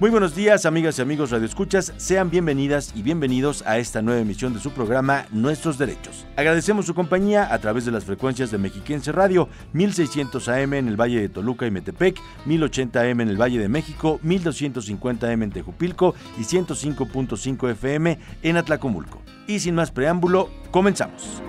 Muy buenos días, amigas y amigos radioescuchas. Sean bienvenidas y bienvenidos a esta nueva emisión de su programa Nuestros Derechos. Agradecemos su compañía a través de las frecuencias de Mexiquense Radio, 1600 AM en el Valle de Toluca y Metepec, 1080 AM en el Valle de México, 1250 AM en Tejupilco y 105.5 FM en Atlacomulco. Y sin más preámbulo, comenzamos.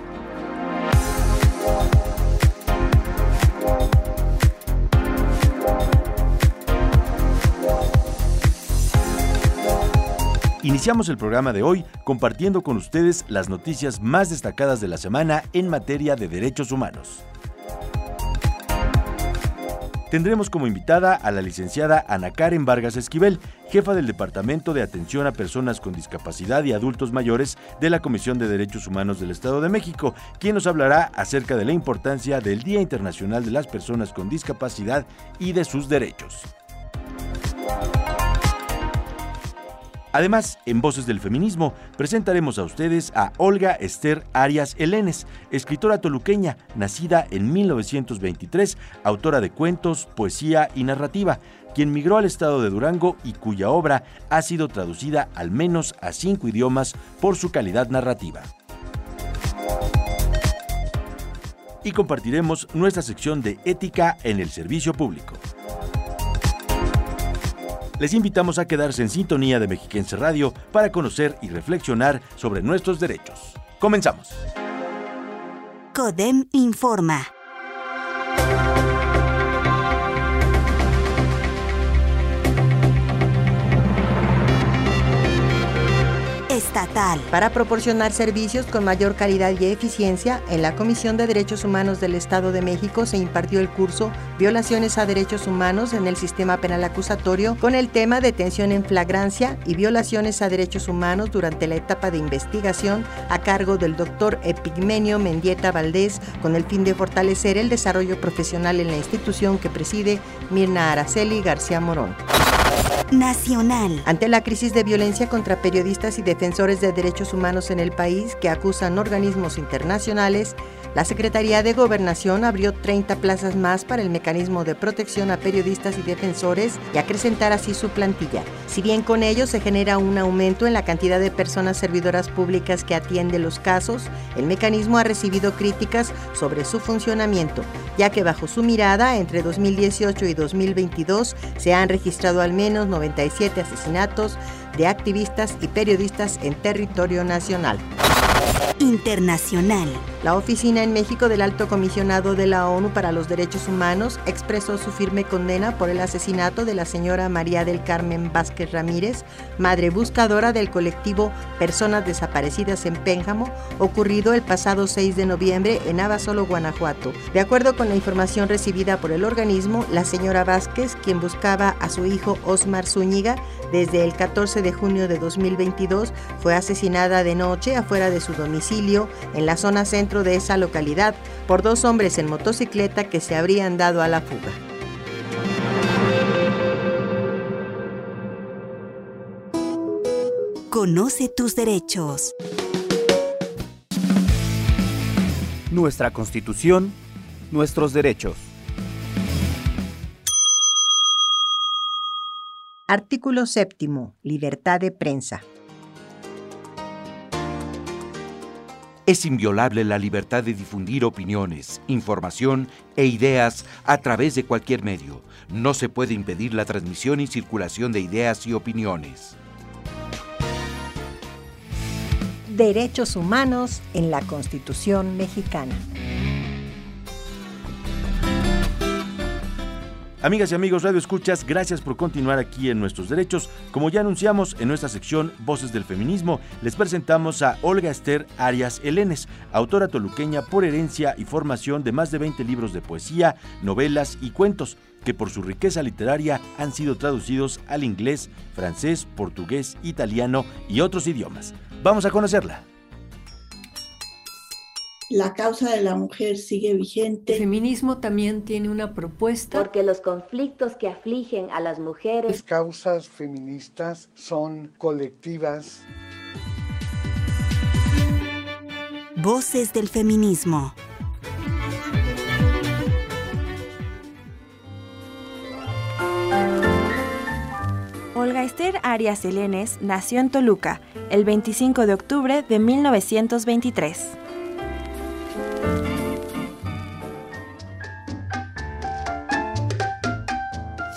Iniciamos el programa de hoy compartiendo con ustedes las noticias más destacadas de la semana en materia de derechos humanos. Tendremos como invitada a la licenciada Ana Karen Vargas Esquivel, jefa del Departamento de Atención a Personas con Discapacidad y Adultos Mayores de la Comisión de Derechos Humanos del Estado de México, quien nos hablará acerca de la importancia del Día Internacional de las Personas con Discapacidad y de sus derechos. Además, en Voces del Feminismo presentaremos a ustedes a Olga Esther Arias Elenes, escritora toluqueña, nacida en 1923, autora de cuentos, poesía y narrativa, quien migró al estado de Durango y cuya obra ha sido traducida al menos a cinco idiomas por su calidad narrativa. Y compartiremos nuestra sección de ética en el servicio público. Les invitamos a quedarse en sintonía de Mexiquense Radio para conocer y reflexionar sobre nuestros derechos. Comenzamos. CODEM informa. Para proporcionar servicios con mayor calidad y eficiencia, en la Comisión de Derechos Humanos del Estado de México se impartió el curso Violaciones a Derechos Humanos en el Sistema Penal Acusatorio con el tema Detención en flagrancia y violaciones a derechos humanos durante la etapa de investigación a cargo del doctor Epigmenio Mendieta Valdés con el fin de fortalecer el desarrollo profesional en la institución que preside Mirna Araceli García Morón. Nacional. Ante la crisis de violencia contra periodistas y defensores de derechos humanos en el país que acusan organismos internacionales, la Secretaría de Gobernación abrió 30 plazas más para el mecanismo de protección a periodistas y defensores y acrecentar así su plantilla. Si bien con ello se genera un aumento en la cantidad de personas servidoras públicas que atienden los casos, el mecanismo ha recibido críticas sobre su funcionamiento, ya que bajo su mirada, entre 2018 y 2022 se han registrado al menos 97 asesinatos de activistas y periodistas en territorio nacional. Internacional. La oficina en México del Alto Comisionado de la ONU para los Derechos Humanos expresó su firme condena por el asesinato de la señora María del Carmen Vázquez Ramírez, madre buscadora del colectivo Personas Desaparecidas en Pénjamo, ocurrido el pasado 6 de noviembre en Abasolo, Guanajuato. De acuerdo con la información recibida por el organismo, la señora Vázquez, quien buscaba a su hijo Osmar Zúñiga desde el 14 de junio de 2022, fue asesinada de noche afuera de su domicilio en la zona centro de esa localidad por dos hombres en motocicleta que se habrían dado a la fuga. Conoce tus derechos. Nuestra Constitución, nuestros derechos. Artículo séptimo. Libertad de prensa. Es inviolable la libertad de difundir opiniones, información e ideas a través de cualquier medio. No se puede impedir la transmisión y circulación de ideas y opiniones. Derechos humanos en la Constitución mexicana. Amigas y amigos Radio Escuchas, gracias por continuar aquí en Nuestros Derechos. Como ya anunciamos en nuestra sección Voces del Feminismo, les presentamos a Olga Esther Arias Elenes, autora toluqueña por herencia y formación de más de 20 libros de poesía, novelas y cuentos, que por su riqueza literaria han sido traducidos al inglés, francés, portugués, italiano y otros idiomas. Vamos a conocerla. La causa de la mujer sigue vigente. El feminismo también tiene una propuesta. Porque los conflictos que afligen a las mujeres. Las causas feministas son colectivas. Voces del feminismo. Olga Esther Arias Elenes nació en Toluca el 25 de octubre de 1923.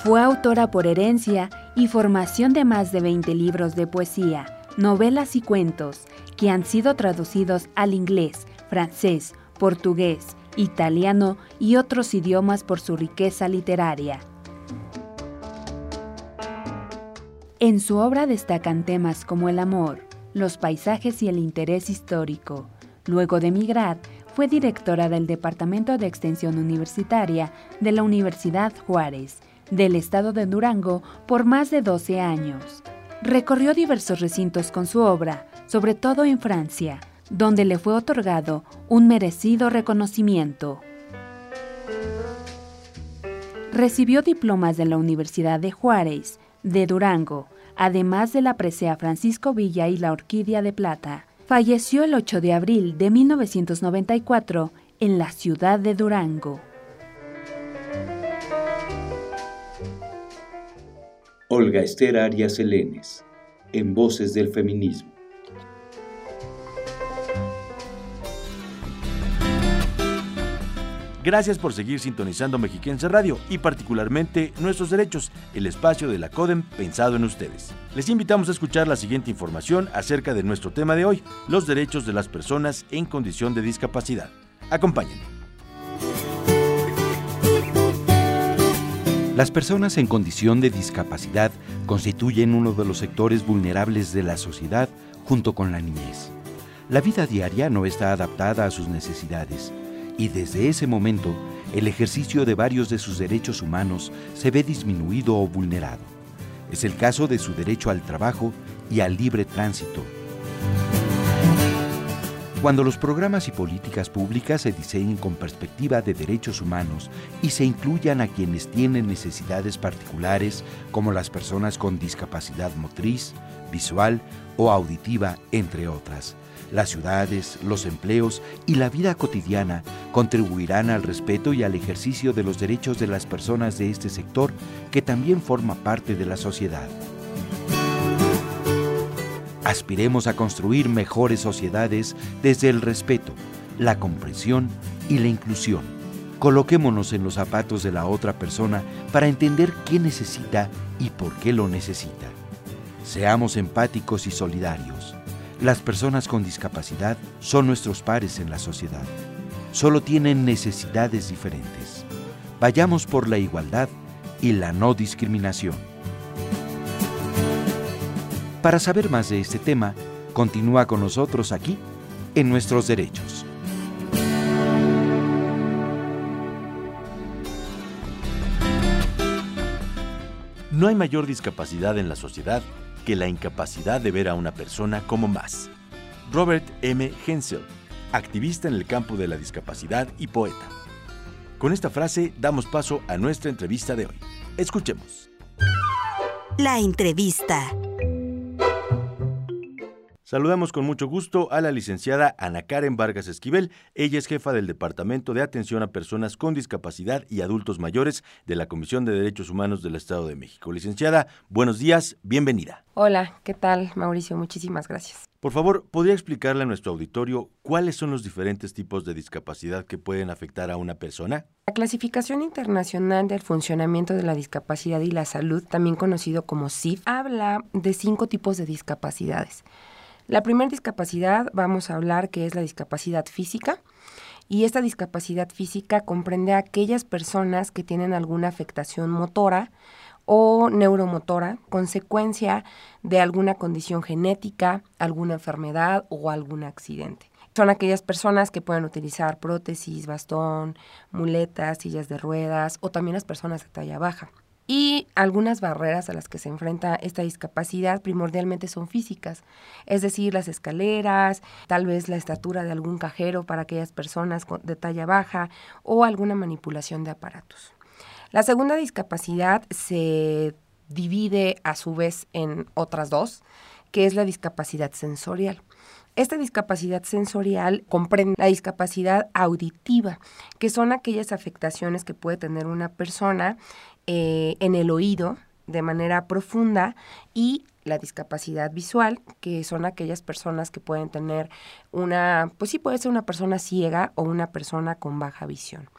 Fue autora por herencia y formación de más de 20 libros de poesía, novelas y cuentos que han sido traducidos al inglés, francés, portugués, italiano y otros idiomas por su riqueza literaria. En su obra destacan temas como el amor, los paisajes y el interés histórico. Luego de emigrar, fue directora del Departamento de Extensión Universitaria de la Universidad Juárez, del estado de Durango, por más de 12 años. Recorrió diversos recintos con su obra, sobre todo en Francia, donde le fue otorgado un merecido reconocimiento. Recibió diplomas de la Universidad de Juárez, de Durango, además de la presea Francisco Villa y la Orquídea de Plata. Falleció el 8 de abril de 1994 en la ciudad de Durango. Olga Esther Arias Elenes, en Voces del Feminismo. Gracias por seguir sintonizando Mexiquense Radio y particularmente Nuestros Derechos, el espacio de la CODEM pensado en ustedes. Les invitamos a escuchar la siguiente información acerca de nuestro tema de hoy, los derechos de las personas en condición de discapacidad. Acompáñenme. Las personas en condición de discapacidad constituyen uno de los sectores vulnerables de la sociedad junto con la niñez. La vida diaria no está adaptada a sus necesidades y desde ese momento el ejercicio de varios de sus derechos humanos se ve disminuido o vulnerado. Es el caso de su derecho al trabajo y al libre tránsito. Cuando los programas y políticas públicas se diseñen con perspectiva de derechos humanos y se incluyan a quienes tienen necesidades particulares, como las personas con discapacidad motriz, visual o auditiva, entre otras, las ciudades, los empleos y la vida cotidiana contribuirán al respeto y al ejercicio de los derechos de las personas de este sector que también forma parte de la sociedad. Aspiremos a construir mejores sociedades desde el respeto, la comprensión y la inclusión. Coloquémonos en los zapatos de la otra persona para entender qué necesita y por qué lo necesita. Seamos empáticos y solidarios. Las personas con discapacidad son nuestros pares en la sociedad. Solo tienen necesidades diferentes. Vayamos por la igualdad y la no discriminación. Para saber más de este tema, continúa con nosotros aquí en Nuestros Derechos. No hay mayor discapacidad en la sociedad que la incapacidad de ver a una persona como más. Robert M. Hensel, activista en el campo de la discapacidad y poeta. Con esta frase damos paso a nuestra entrevista de hoy. Escuchemos. La entrevista. Saludamos con mucho gusto a la licenciada Ana Karen Vargas Esquivel. Ella es jefa del Departamento de Atención a Personas con Discapacidad y Adultos Mayores de la Comisión de Derechos Humanos del Estado de México. Licenciada, buenos días, bienvenida. Hola, ¿qué tal, Mauricio? Muchísimas gracias. Por favor, ¿podría explicarle a nuestro auditorio cuáles son los diferentes tipos de discapacidad que pueden afectar a una persona? La clasificación internacional del funcionamiento de la discapacidad y la salud, también conocido como CIF, habla de cinco tipos de discapacidades. La primera discapacidad vamos a hablar que es la discapacidad física y esta discapacidad física comprende a aquellas personas que tienen alguna afectación motora o neuromotora, consecuencia de alguna condición genética, alguna enfermedad o algún accidente. Son aquellas personas que pueden utilizar prótesis, bastón, muletas, sillas de ruedas o también las personas de talla baja. Y algunas barreras a las que se enfrenta esta discapacidad primordialmente son físicas, es decir, las escaleras, tal vez la estatura de algún cajero para aquellas personas de talla baja o alguna manipulación de aparatos. La segunda discapacidad se divide a su vez en otras dos, que es la discapacidad sensorial. Esta discapacidad sensorial comprende la discapacidad auditiva, que son aquellas afectaciones que puede tener una persona eh, en el oído de manera profunda y la discapacidad visual, que son aquellas personas que pueden tener una, pues sí puede ser una persona ciega o una persona con baja visión.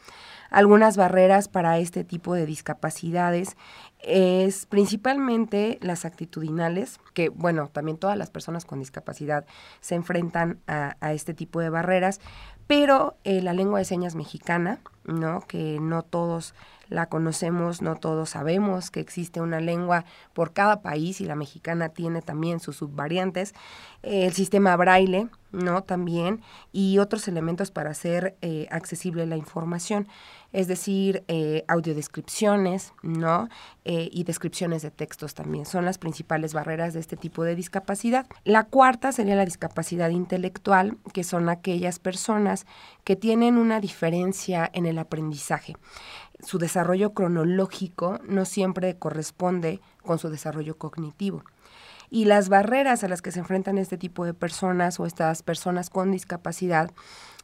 Algunas barreras para este tipo de discapacidades es principalmente las actitudinales, que bueno, también todas las personas con discapacidad se enfrentan a, este tipo de barreras, pero eh, la lengua de señas mexicana, ¿no? Que no todos la conocemos, no todos sabemos que existe una lengua por cada país y la mexicana tiene también sus subvariantes, el sistema braille, ¿no? También, y otros elementos para hacer eh, accesible la información, es decir, eh, audiodescripciones, ¿no? Eh, y descripciones de textos también son las principales barreras de este tipo de discapacidad. La cuarta sería la discapacidad intelectual, que son aquellas personas que tienen una diferencia en el aprendizaje su desarrollo cronológico no siempre corresponde con su desarrollo cognitivo. Y las barreras a las que se enfrentan este tipo de personas o estas personas con discapacidad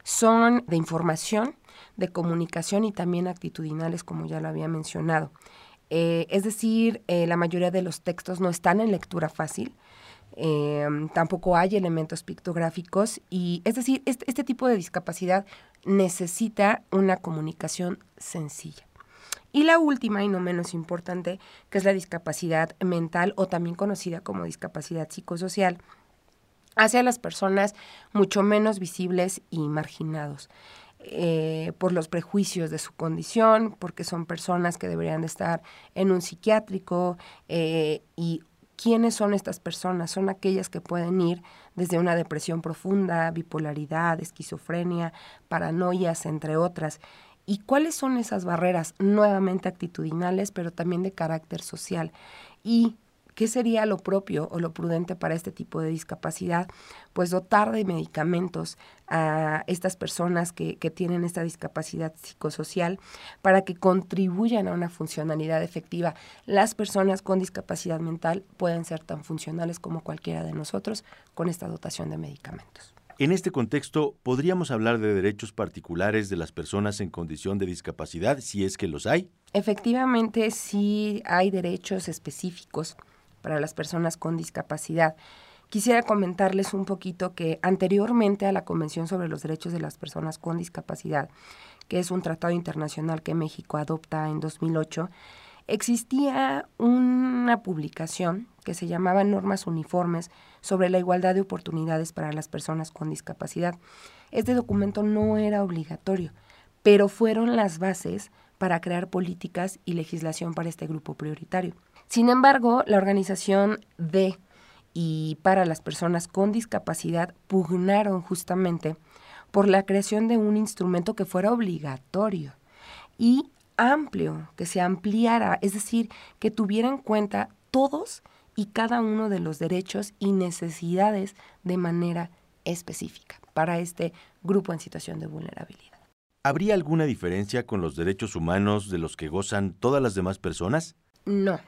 son de información, de comunicación y también actitudinales, como ya lo había mencionado. Eh, es decir, eh, la mayoría de los textos no están en lectura fácil, em, tampoco hay elementos pictográficos y es decir, este, este tipo de discapacidad necesita una comunicación sencilla. Y la última y no menos importante, que es la discapacidad mental o también conocida como discapacidad psicosocial, hacia las personas mucho menos visibles y marginados. Eh, por los prejuicios de su condición, porque son personas que deberían de estar en un psiquiátrico eh, y ¿Quiénes son estas personas? Son aquellas que pueden ir desde una depresión profunda, bipolaridad, esquizofrenia, paranoias, entre otras. ¿Y cuáles son esas barreras? Nuevamente actitudinales, pero también de carácter social. ¿Y qué sería lo propio o lo prudente para este tipo de discapacidad? Pues dotar de medicamentos a estas personas que, que tienen esta discapacidad psicosocial para que contribuyan a una funcionalidad efectiva. Las personas con discapacidad mental pueden ser tan funcionales como cualquiera de nosotros con esta dotación de medicamentos. En este contexto, ¿podríamos hablar de derechos particulares de las personas en condición de discapacidad, si es que los hay? Efectivamente, sí hay derechos específicos para las personas con discapacidad. Quisiera comentarles un poquito que anteriormente a la Convención sobre los Derechos de las Personas con Discapacidad, que es un tratado internacional que México adopta en 2008, existía una publicación que se llamaba Normas Uniformes sobre la igualdad de oportunidades para las personas con discapacidad. Este documento no era obligatorio, pero fueron las bases para crear políticas y legislación para este grupo prioritario. Sin embargo, la organización de y para las personas con discapacidad pugnaron justamente por la creación de un instrumento que fuera obligatorio y amplio, que se ampliara, es decir, que tuviera en cuenta todos y cada uno de los derechos y necesidades de manera específica para este grupo en situación de vulnerabilidad. ¿Habría alguna diferencia con los derechos humanos de los que gozan todas las demás personas? No.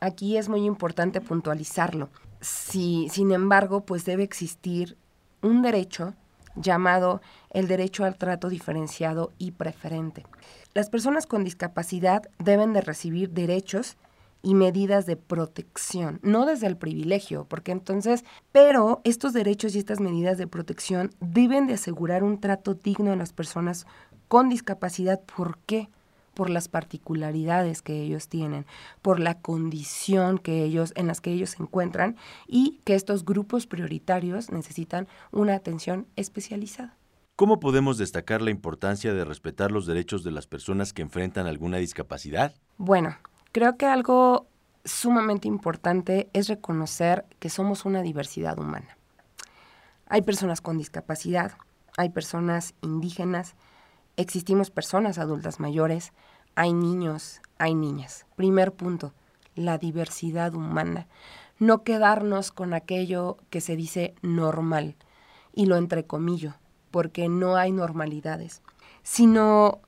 Aquí es muy importante puntualizarlo. Si, sin embargo, pues debe existir un derecho llamado el derecho al trato diferenciado y preferente. Las personas con discapacidad deben de recibir derechos y medidas de protección, no desde el privilegio, porque entonces, pero estos derechos y estas medidas de protección deben de asegurar un trato digno a las personas con discapacidad. ¿Por qué? Por las particularidades que ellos tienen, por la condición que ellos, en las que ellos se encuentran y que estos grupos prioritarios necesitan una atención especializada. ¿Cómo podemos destacar la importancia de respetar los derechos de las personas que enfrentan alguna discapacidad? Bueno, creo que algo sumamente importante es reconocer que somos una diversidad humana. Hay personas con discapacidad, hay personas indígenas, existimos personas adultas mayores, hay niños, hay niñas. Primer punto, la diversidad humana. No quedarnos con aquello que se dice normal, y lo entrecomillo, porque no hay normalidades, sino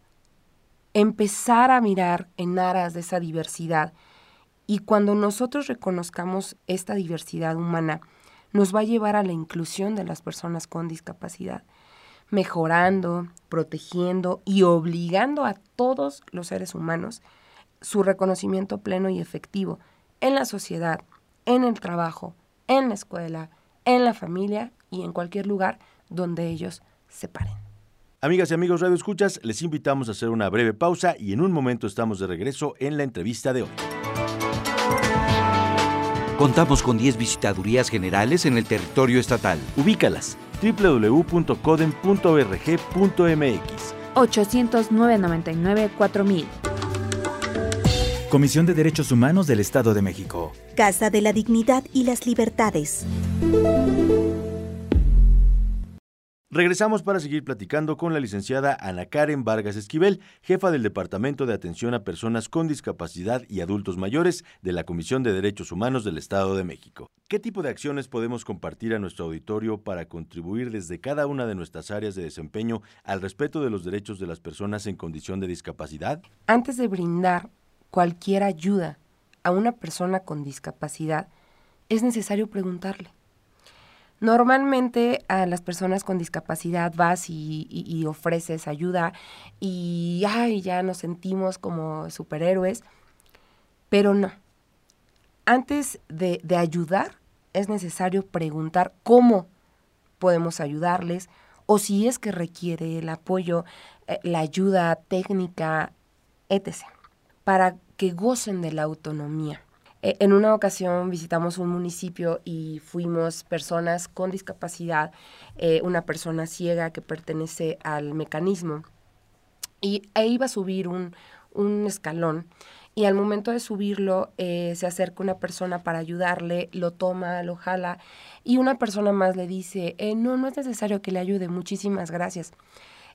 empezar a mirar en aras de esa diversidad. Y cuando nosotros reconozcamos esta diversidad humana, nos va a llevar a la inclusión de las personas con discapacidad, mejorando, protegiendo y obligando a todos los seres humanos su reconocimiento pleno y efectivo en la sociedad, en el trabajo, en la escuela, en la familia y en cualquier lugar donde ellos se paren. Amigas y amigos Radio Escuchas, les invitamos a hacer una breve pausa y en un momento estamos de regreso en la entrevista de hoy. Contamos con 10 visitadurías generales en el territorio estatal. Ubícalas www.coden.org.mx 809 99 4000 Comisión de Derechos Humanos del Estado de México. Casa de la Dignidad y las Libertades. Regresamos para seguir platicando con la licenciada Ana Karen Vargas Esquivel, jefa del Departamento de Atención a Personas con Discapacidad y Adultos Mayores de la Comisión de Derechos Humanos del Estado de México. ¿Qué tipo de acciones podemos compartir a nuestro auditorio para contribuir desde cada una de nuestras áreas de desempeño al respeto de los derechos de las personas en condición de discapacidad? Antes de brindar cualquier ayuda a una persona con discapacidad, es necesario preguntarle. Normalmente a las personas con discapacidad vas y, ofreces ayuda y ay, ya nos sentimos como superhéroes, pero no. Antes de, ayudar es necesario preguntar cómo podemos ayudarles o si es que requiere el apoyo, eh, la ayuda técnica, etc para que gocen de la autonomía. E, en una ocasión visitamos un municipio y fuimos personas con discapacidad, eh, una persona ciega que pertenece al mecanismo, y e iba a subir un, escalón. Y al momento de subirlo, eh, se acerca una persona para ayudarle, lo toma, lo jala, y una persona más le dice, eh, no, no es necesario que le ayude, muchísimas gracias.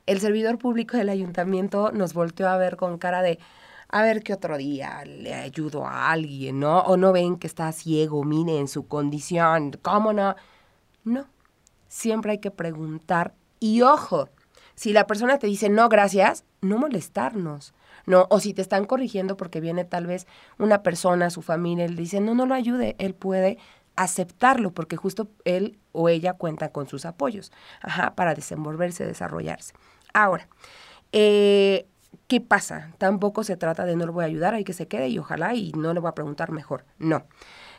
El servidor público del ayuntamiento nos volteó a ver con cara de, a ver qué otro día le ayudo a alguien, ¿no? O no ven que está ciego, mire en su condición, ¿cómo no? No, siempre hay que preguntar y ojo, si la persona te dice no, gracias, no molestarnos. No, o si te están corrigiendo porque viene tal vez una persona, su familia, él dice, no, no lo ayude, él puede aceptarlo porque justo él o ella cuenta con sus apoyos, ajá, para desenvolverse, desarrollarse. Ahora, eh, ¿Qué pasa? Tampoco se trata de no le voy a ayudar, hay que se quede y ojalá y no le voy a preguntar mejor. No.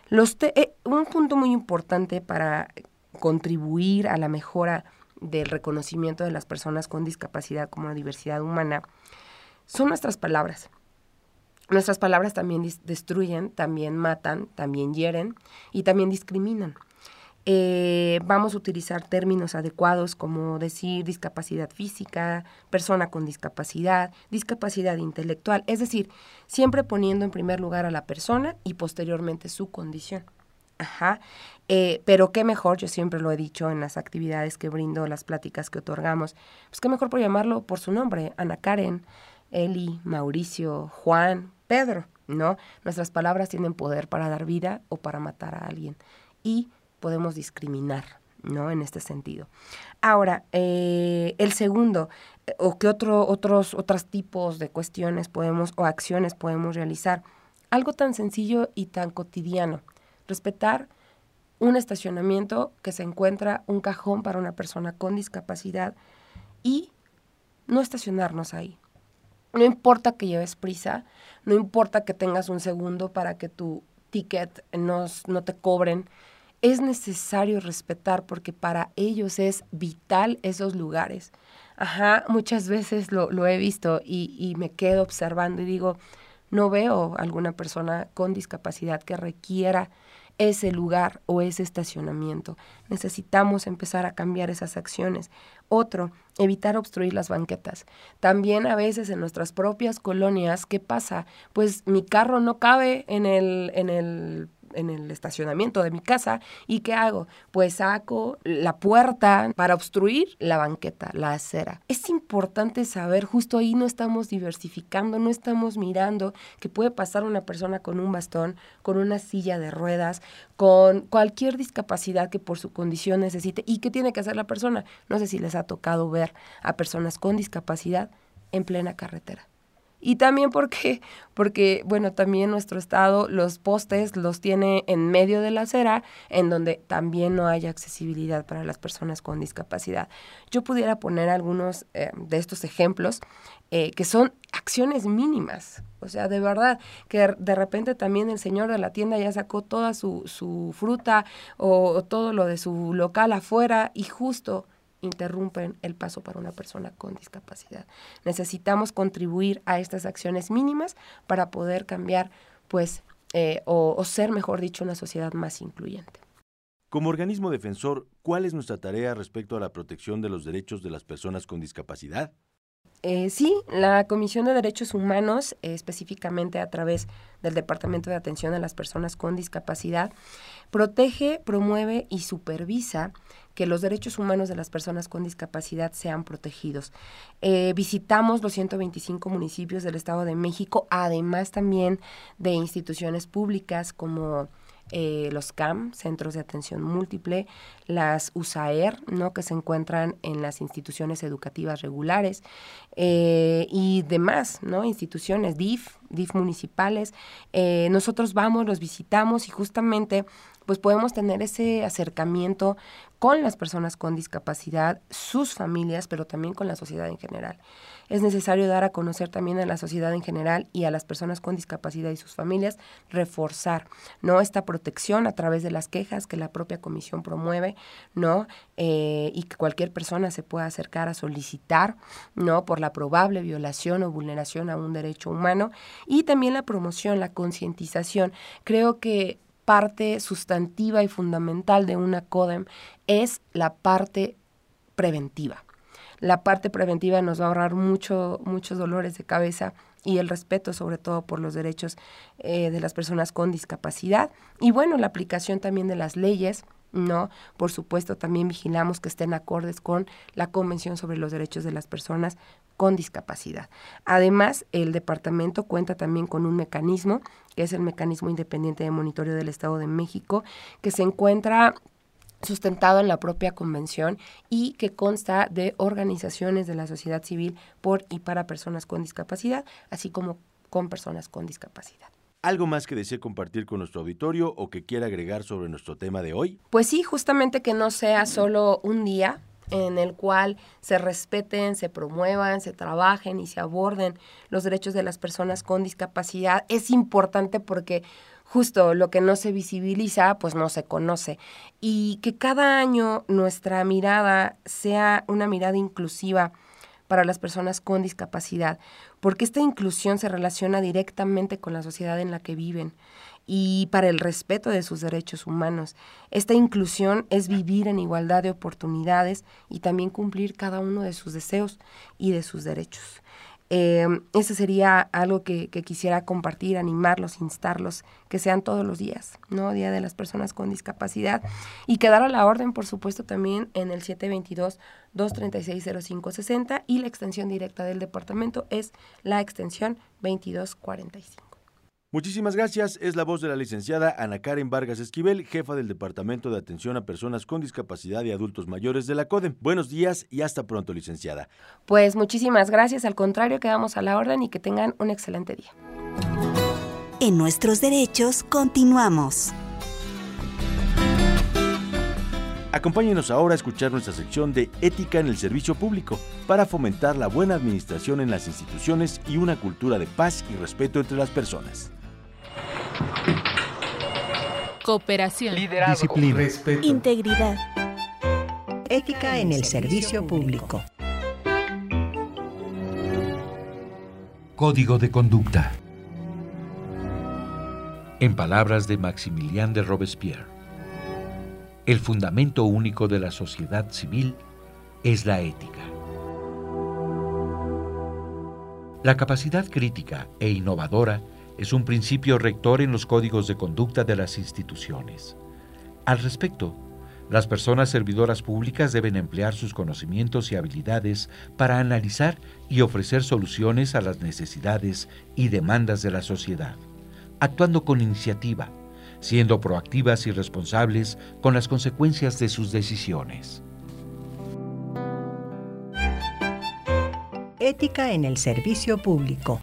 Los eh, un punto muy importante para contribuir a la mejora del reconocimiento de las personas con discapacidad como la diversidad humana son nuestras palabras. Nuestras palabras también destruyen, también matan, también hieren y también discriminan. Eh, vamos a utilizar términos adecuados como decir discapacidad física, persona con discapacidad, discapacidad intelectual, es decir, siempre poniendo en primer lugar a la persona y posteriormente su condición. Ajá. Eh, pero qué mejor, yo siempre lo he dicho en las actividades que brindo, las pláticas que otorgamos, pues qué mejor por llamarlo por su nombre, Ana Karen, Eli, Mauricio, Juan, Pedro, ¿no? Nuestras palabras tienen poder para dar vida o para matar a alguien. Y podemos discriminar, ¿no? En este sentido. Ahora, eh, el segundo, eh, o qué otro, otros, otros tipos de cuestiones podemos o acciones podemos realizar. Algo tan sencillo y tan cotidiano. Respetar un estacionamiento que se encuentra un cajón para una persona con discapacidad y no estacionarnos ahí. No importa que lleves prisa, no importa que tengas un segundo para que tu ticket no, no te cobren, es necesario respetar porque para ellos es vital esos lugares. Ajá, muchas veces lo, he visto y, y, me quedo observando y digo, no veo alguna persona con discapacidad que requiera ese lugar o ese estacionamiento. Necesitamos empezar a cambiar esas acciones. Otro, evitar obstruir las banquetas. También a veces en nuestras propias colonias, ¿qué pasa? Pues mi carro no cabe en el, en el en el estacionamiento de mi casa y ¿qué hago? Pues saco la puerta para obstruir la banqueta, la acera. Es importante saber, justo ahí no estamos diversificando, no estamos mirando que puede pasar una persona con un bastón, con una silla de ruedas, con cualquier discapacidad que por su condición necesite y qué tiene que hacer la persona. No sé si les ha tocado ver a personas con discapacidad en plena carretera y también porque, porque, bueno, también nuestro estado los postes los tiene en medio de la acera, en donde también no hay accesibilidad para las personas con discapacidad. Yo pudiera poner algunos eh, de estos ejemplos eh, que son acciones mínimas. O sea, de verdad, que de repente también el señor de la tienda ya sacó toda su, su fruta o todo lo de su local afuera y justo interrumpen el paso para una persona con discapacidad. Necesitamos contribuir a estas acciones mínimas para poder cambiar, pues, eh, o, o ser, mejor dicho, una sociedad más incluyente. Como organismo defensor, ¿cuál es nuestra tarea respecto a la protección de los derechos de las personas con discapacidad? Eh, sí, la Comisión de Derechos Humanos, eh, específicamente a través del Departamento de Atención a las Personas con Discapacidad, protege, promueve y supervisa que los derechos humanos de las personas con discapacidad sean protegidos. Eh, visitamos los 125 municipios del Estado de México, además también de instituciones públicas como eh, los CAM, Centros de Atención Múltiple, las USAER, ¿no? que se encuentran en las instituciones educativas regulares eh, y demás, ¿no? instituciones DIF, DIF municipales. Eh, nosotros vamos, los visitamos y justamente pues podemos tener ese acercamiento con las personas con discapacidad, sus familias, pero también con la sociedad en general. Es necesario dar a conocer también a la sociedad en general y a las personas con discapacidad y sus familias, reforzar ¿no? esta protección a través de las quejas que la propia comisión promueve, ¿no? Eh, y que cualquier persona se pueda acercar a solicitar, ¿no? Por la probable violación o vulneración a un derecho humano. Y también la promoción, la concientización. Creo que parte sustantiva y fundamental de una CODEM es la parte preventiva. La parte preventiva nos va a ahorrar mucho, muchos dolores de cabeza y el respeto sobre todo por los derechos eh, de las personas con discapacidad. Y bueno, la aplicación también de las leyes, ¿no? Por supuesto, también vigilamos que estén acordes con la Convención sobre los Derechos de las Personas con Discapacidad. Además, el departamento cuenta también con un mecanismo, que es el Mecanismo Independiente de Monitoreo del Estado de México, que se encuentra sustentado en la propia convención y que consta de organizaciones de la sociedad civil por y para personas con discapacidad, así como con personas con discapacidad. ¿Algo más que desee compartir con nuestro auditorio o que quiera agregar sobre nuestro tema de hoy? Pues sí, justamente que no sea solo un día, en el cual se respeten, se promuevan, se trabajen y se aborden los derechos de las personas con discapacidad. Es importante porque justo lo que no se visibiliza, pues no se conoce. Y que cada año nuestra mirada sea una mirada inclusiva para las personas con discapacidad, porque esta inclusión se relaciona directamente con la sociedad en la que viven y para el respeto de sus derechos humanos. Esta inclusión es vivir en igualdad de oportunidades y también cumplir cada uno de sus deseos y de sus derechos. Eh, ese sería algo que, quisiera compartir, animarlos, instarlos, que sean todos los días, ¿no? Día de las personas con discapacidad. Y quedar a la orden, por supuesto, también en el 722-236-0560 y la extensión directa del departamento es la extensión 2245. Muchísimas gracias. Es la voz de la licenciada Ana Karen Vargas Esquivel, jefa del Departamento de Atención a Personas con Discapacidad y Adultos Mayores de la CODEM. Buenos días y hasta pronto, licenciada. Pues muchísimas gracias. Al contrario, quedamos a la orden y que tengan un excelente día. En nuestros derechos continuamos. Acompáñenos ahora a escuchar nuestra sección de Ética en el Servicio Público para fomentar la buena administración en las instituciones y una cultura de paz y respeto entre las personas. Cooperación. Liderazgo. Disciplina. Respeto. Integridad. Ética en el servicio público. Código de conducta. En palabras de Maximilien de Robespierre, el fundamento único de la sociedad civil es la ética. La capacidad crítica e innovadora es un principio rector en los códigos de conducta de las instituciones. Al respecto, las personas servidoras públicas deben emplear sus conocimientos y habilidades para analizar y ofrecer soluciones a las necesidades y demandas de la sociedad, actuando con iniciativa, siendo proactivas y responsables con las consecuencias de sus decisiones. Ética en el servicio público.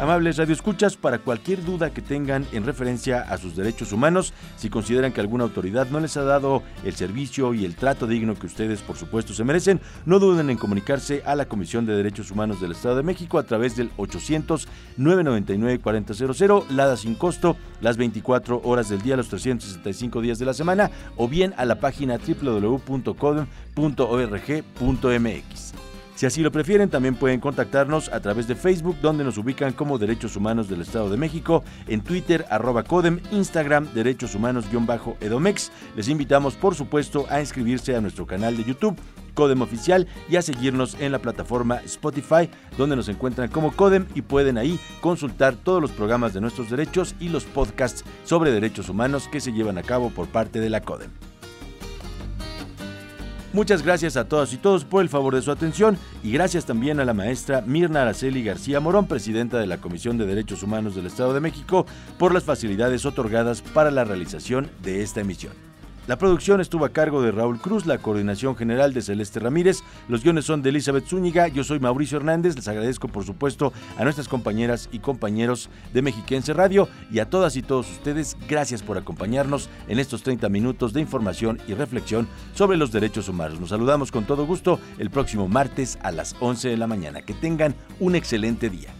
Amables radioescuchas, para cualquier duda que tengan en referencia a sus derechos humanos, si consideran que alguna autoridad no les ha dado el servicio y el trato digno que ustedes por supuesto se merecen, no duden en comunicarse a la Comisión de Derechos Humanos del Estado de México a través del 800-999-4000, Lada sin costo, las 24 horas del día, los 365 días de la semana, o bien a la página www.codem.org.mx. Si así lo prefieren, también pueden contactarnos a través de Facebook, donde nos ubican como Derechos Humanos del Estado de México, en Twitter, arroba Codem, Instagram, Derechos Humanos-Edomex. Les invitamos, por supuesto, a inscribirse a nuestro canal de YouTube, Codem Oficial, y a seguirnos en la plataforma Spotify, donde nos encuentran como Codem y pueden ahí consultar todos los programas de nuestros derechos y los podcasts sobre derechos humanos que se llevan a cabo por parte de la Codem. Muchas gracias a todas y todos por el favor de su atención y gracias también a la maestra Mirna Araceli García Morón, presidenta de la Comisión de Derechos Humanos del Estado de México, por las facilidades otorgadas para la realización de esta emisión. La producción estuvo a cargo de Raúl Cruz, la coordinación general de Celeste Ramírez, los guiones son de Elizabeth Zúñiga, yo soy Mauricio Hernández, les agradezco por supuesto a nuestras compañeras y compañeros de Mexiquense Radio y a todas y todos ustedes, gracias por acompañarnos en estos 30 minutos de información y reflexión sobre los derechos humanos. Nos saludamos con todo gusto el próximo martes a las 11 de la mañana. Que tengan un excelente día.